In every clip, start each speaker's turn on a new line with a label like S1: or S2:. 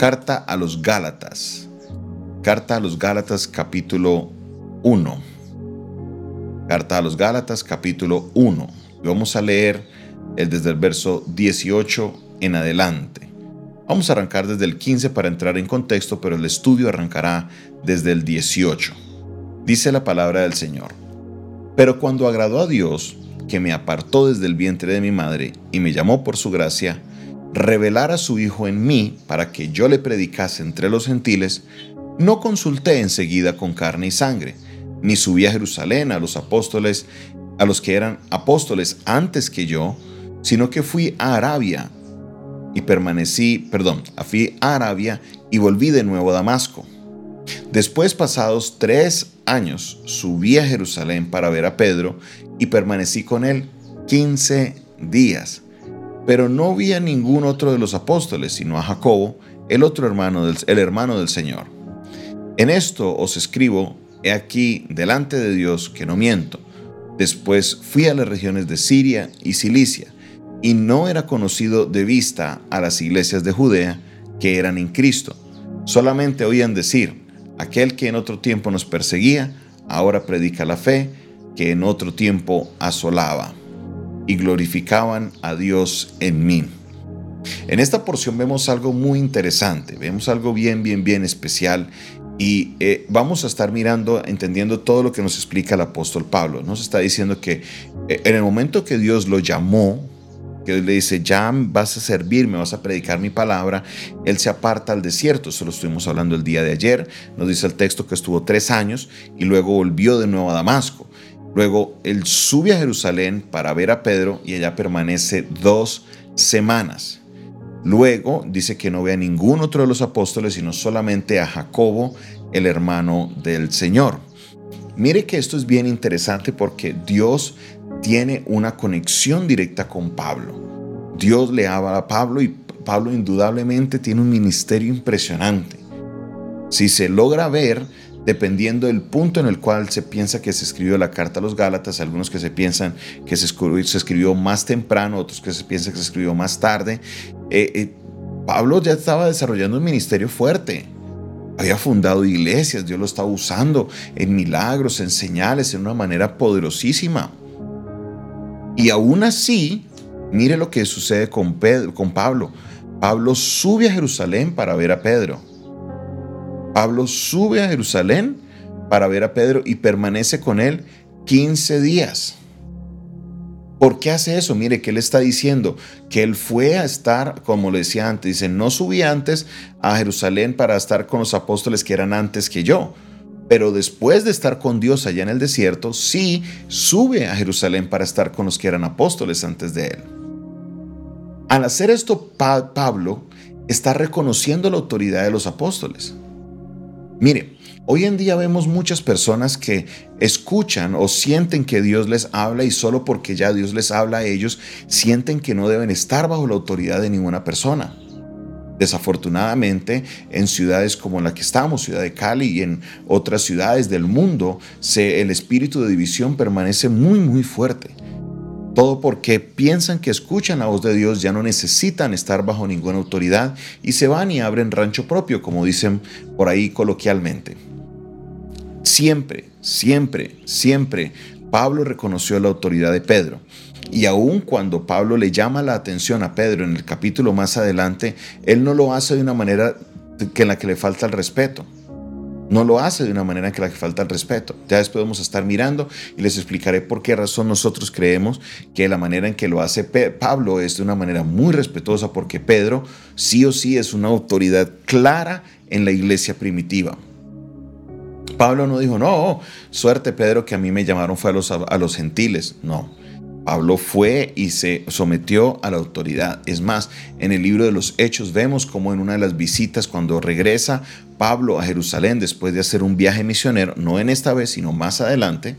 S1: Carta a los Gálatas. Carta a los Gálatas capítulo 1. Carta a los Gálatas capítulo 1. Vamos a leer el desde el verso 18 en adelante. Vamos a arrancar desde el 15 para entrar en contexto, pero el estudio arrancará desde el 18. Dice la palabra del Señor. Pero cuando agradó a Dios, que me apartó desde el vientre de mi madre y me llamó por su gracia, revelar a su Hijo en mí para que yo le predicase entre los gentiles, no consulté enseguida con carne y sangre, ni subí a Jerusalén a los apóstoles, a los que eran apóstoles antes que yo, sino que fui a Arabia y permanecí, perdón, fui a Arabia y volví de nuevo a Damasco. Después, pasados tres años, subí a Jerusalén para ver a Pedro y permanecí con él quince días pero no vi a ningún otro de los apóstoles, sino a Jacobo, el otro hermano del, el hermano del Señor. En esto os escribo, he aquí delante de Dios que no miento. Después fui a las regiones de Siria y Cilicia, y no era conocido de vista a las iglesias de Judea que eran en Cristo. Solamente oían decir, aquel que en otro tiempo nos perseguía, ahora predica la fe que en otro tiempo asolaba y glorificaban a Dios en mí. En esta porción vemos algo muy interesante, vemos algo bien, bien, bien especial y eh, vamos a estar mirando, entendiendo todo lo que nos explica el apóstol Pablo. Nos está diciendo que eh, en el momento que Dios lo llamó, que le dice, ya vas a servirme, vas a predicar mi palabra, él se aparta al desierto. Eso lo estuvimos hablando el día de ayer. Nos dice el texto que estuvo tres años y luego volvió de nuevo a Damasco. Luego él sube a Jerusalén para ver a Pedro y allá permanece dos semanas. Luego dice que no ve a ningún otro de los apóstoles, sino solamente a Jacobo, el hermano del Señor. Mire que esto es bien interesante porque Dios tiene una conexión directa con Pablo. Dios le habla a Pablo y Pablo indudablemente tiene un ministerio impresionante. Si se logra ver, dependiendo del punto en el cual se piensa que se escribió la carta a los Gálatas, algunos que se piensan que se escribió, más temprano, otros que se piensan que se escribió más tarde. Eh, eh, Pablo ya estaba desarrollando un ministerio fuerte. Había fundado iglesias, Dios lo estaba usando en milagros, en señales, en una manera poderosísima. Y aún así, mire lo que sucede con, Pedro, con Pablo. Pablo sube a Jerusalén para ver a Pedro. Pablo sube a Jerusalén para ver a Pedro y permanece con él 15 días. ¿Por qué hace eso? Mire que él está diciendo que él fue a estar, como le decía antes, dice, no subí antes a Jerusalén para estar con los apóstoles que eran antes que yo, pero después de estar con Dios allá en el desierto, sí sube a Jerusalén para estar con los que eran apóstoles antes de él. Al hacer esto, Pablo está reconociendo la autoridad de los apóstoles. Mire, hoy en día vemos muchas personas que escuchan o sienten que Dios les habla y solo porque ya Dios les habla a ellos, sienten que no deben estar bajo la autoridad de ninguna persona. Desafortunadamente, en ciudades como la que estamos, ciudad de Cali y en otras ciudades del mundo, el espíritu de división permanece muy, muy fuerte. Todo porque piensan que escuchan la voz de Dios, ya no necesitan estar bajo ninguna autoridad y se van y abren rancho propio, como dicen por ahí coloquialmente. Siempre, siempre, siempre Pablo reconoció la autoridad de Pedro. Y aun cuando Pablo le llama la atención a Pedro en el capítulo más adelante, él no lo hace de una manera que en la que le falta el respeto no lo hace de una manera que la que falta el respeto. Ya después vamos a estar mirando y les explicaré por qué razón nosotros creemos que la manera en que lo hace Pablo es de una manera muy respetuosa porque Pedro sí o sí es una autoridad clara en la iglesia primitiva. Pablo no dijo, no, suerte Pedro que a mí me llamaron fue a los, a los gentiles. No, Pablo fue y se sometió a la autoridad. Es más, en el libro de los Hechos vemos como en una de las visitas cuando regresa Pablo a Jerusalén después de hacer un viaje misionero, no en esta vez, sino más adelante,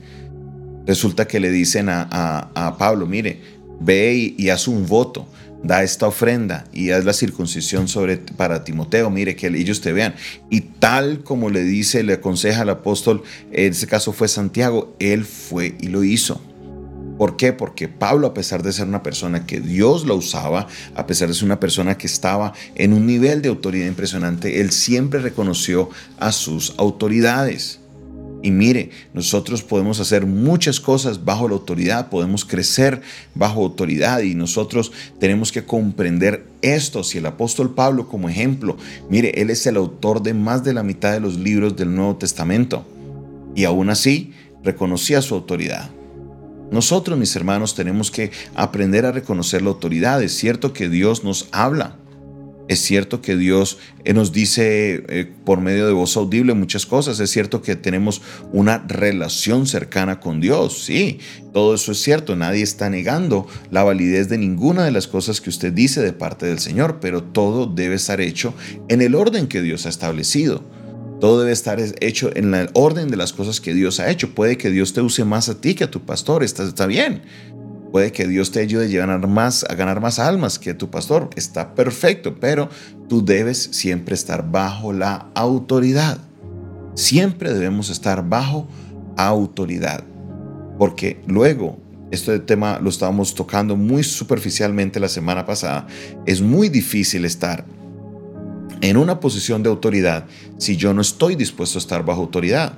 S1: resulta que le dicen a, Pablo, mire, ve y, haz un voto da esta ofrenda y haz la circuncisión sobre, para Timoteo, mire que ellos te vean. Y tal como le dice, le aconseja al apóstol, en ese caso fue Santiago, él fue y lo hizo. ¿Por qué? Porque Pablo, a pesar de ser una persona que Dios lo usaba, a pesar de ser una persona que estaba en un nivel de autoridad impresionante, él siempre reconoció a sus autoridades. Y mire, nosotros podemos hacer muchas cosas bajo la autoridad, podemos crecer bajo autoridad y nosotros tenemos que comprender esto. Si el apóstol Pablo como ejemplo, mire, él es el autor de más de la mitad de los libros del Nuevo Testamento y aún así reconocía su autoridad. Nosotros, mis hermanos, tenemos que aprender a reconocer la autoridad. Es cierto que Dios nos habla. Es cierto que Dios eh, nos dice eh, por medio de voz audible muchas cosas. Es cierto que tenemos una relación cercana con Dios. Sí, todo eso es cierto. Nadie está negando la validez de ninguna de las cosas que usted dice de parte del Señor, pero todo debe estar hecho en el orden que Dios ha establecido. Todo debe estar hecho en el orden de las cosas que Dios ha hecho. Puede que Dios te use más a ti que a tu pastor, está, bien. Puede que Dios te ayude a a ganar más almas que tu pastor, está perfecto, pero tú debes siempre estar bajo la autoridad. Siempre debemos estar bajo autoridad. Porque luego, este tema lo estábamos tocando muy superficialmente la semana pasada, es muy difícil estar en una posición de autoridad si yo no estoy dispuesto a estar bajo autoridad.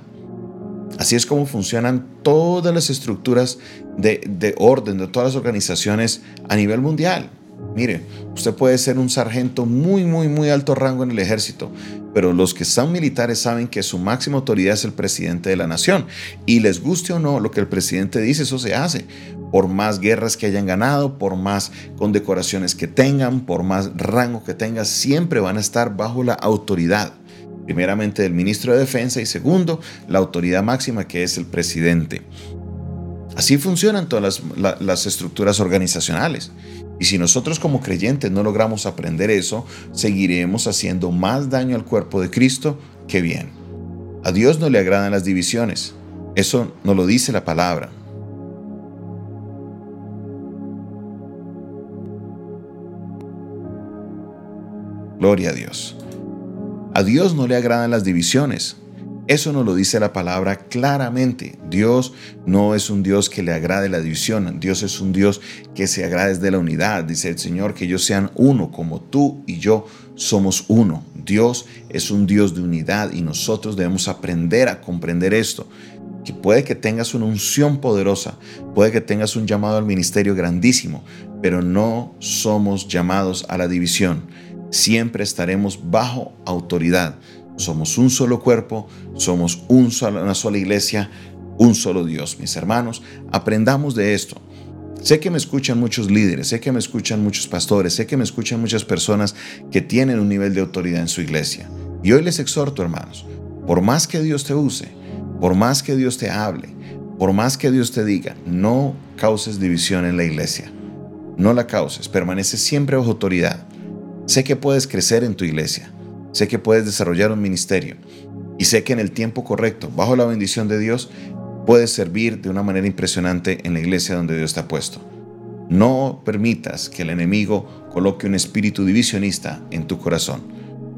S1: Así es como funcionan todas las estructuras de, orden de todas las organizaciones a nivel mundial. Mire, usted puede ser un sargento muy, muy, muy alto rango en el ejército, pero los que son militares saben que su máxima autoridad es el presidente de la nación. Y les guste o no lo que el presidente dice, eso se hace. Por más guerras que hayan ganado, por más condecoraciones que tengan, por más rango que tengan, siempre van a estar bajo la autoridad. Primeramente del ministro de Defensa y segundo, la autoridad máxima que es el presidente. Así funcionan todas las, estructuras organizacionales. Y si nosotros como creyentes no logramos aprender eso, seguiremos haciendo más daño al cuerpo de Cristo que bien. A Dios no le agradan las divisiones. Eso no lo dice la palabra. Gloria a Dios. A Dios no le agradan las divisiones. Eso nos lo dice la palabra claramente. Dios no es un Dios que le agrade la división. Dios es un Dios que se agrade de la unidad. Dice el Señor que ellos sean uno, como tú y yo somos uno. Dios es un Dios de unidad y nosotros debemos aprender a comprender esto. Que puede que tengas una unción poderosa, puede que tengas un llamado al ministerio grandísimo, pero no somos llamados a la división. Siempre estaremos bajo autoridad somos un solo cuerpo, somos una sola iglesia, un solo Dios. Mis hermanos, aprendamos de esto. Sé que me escuchan muchos líderes, sé que me escuchan muchos pastores, sé que me escuchan muchas personas que tienen un nivel de autoridad en su iglesia. Y hoy les exhorto, hermanos, por más que Dios te use, por más que Dios te hable, por más que Dios te diga, no causes división en la iglesia. No la causes, permanece siempre bajo autoridad. Sé que puedes crecer en tu iglesia. Sé que puedes desarrollar un ministerio y sé que en el tiempo correcto, bajo la bendición de Dios, puedes servir de una manera impresionante en la iglesia donde Dios te ha puesto. No permitas que el enemigo coloque un espíritu divisionista en tu corazón,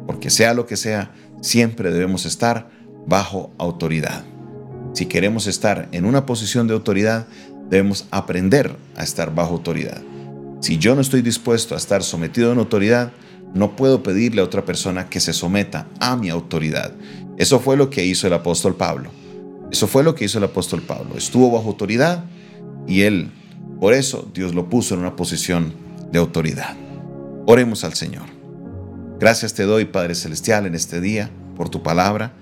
S1: porque sea lo que sea, siempre debemos estar bajo autoridad. Si queremos estar en una posición de autoridad, debemos aprender a estar bajo autoridad. Si yo no estoy dispuesto a estar sometido a una autoridad, no puedo pedirle a otra persona que se someta a mi autoridad. Eso fue lo que hizo el apóstol Pablo. Eso fue lo que hizo el apóstol Pablo. Estuvo bajo autoridad y él, por eso Dios lo puso en una posición de autoridad. Oremos al Señor. Gracias te doy, Padre Celestial, en este día por tu palabra.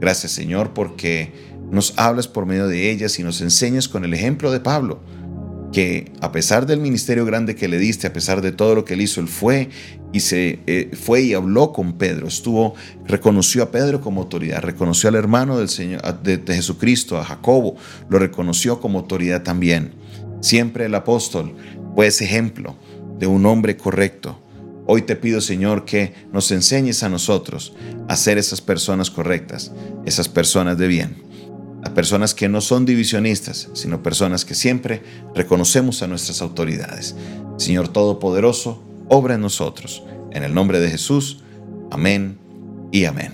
S1: Gracias, Señor, porque nos hablas por medio de ellas y nos enseñas con el ejemplo de Pablo que a pesar del ministerio grande que le diste, a pesar de todo lo que él hizo, él fue y se eh, fue y habló con Pedro, estuvo, reconoció a Pedro como autoridad, reconoció al hermano del Señor, de, de Jesucristo, a Jacobo, lo reconoció como autoridad también. Siempre el apóstol fue ese ejemplo de un hombre correcto. Hoy te pido, Señor, que nos enseñes a nosotros a ser esas personas correctas, esas personas de bien a personas que no son divisionistas, sino personas que siempre reconocemos a nuestras autoridades. Señor Todopoderoso, obra en nosotros. En el nombre de Jesús, amén y amén.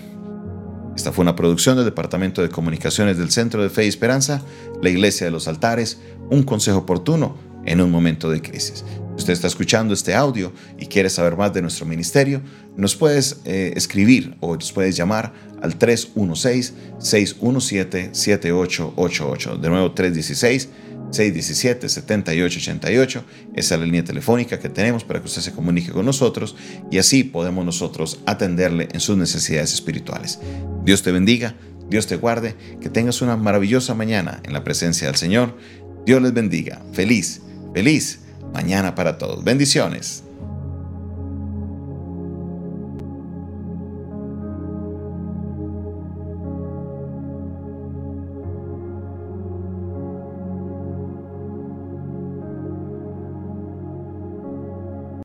S1: Esta fue una producción del Departamento de Comunicaciones del Centro de Fe y Esperanza, la Iglesia de los Altares, un consejo oportuno en un momento de crisis. Si usted está escuchando este audio y quiere saber más de nuestro ministerio, nos puedes eh, escribir o nos puedes llamar al 316-617-7888. De nuevo, 316 617-7888. Esa es la línea telefónica que tenemos para que usted se comunique con nosotros y así podemos nosotros atenderle en sus necesidades espirituales. Dios te bendiga, Dios te guarde, que tengas una maravillosa mañana en la presencia del Señor. Dios les bendiga. Feliz, feliz mañana para todos. Bendiciones.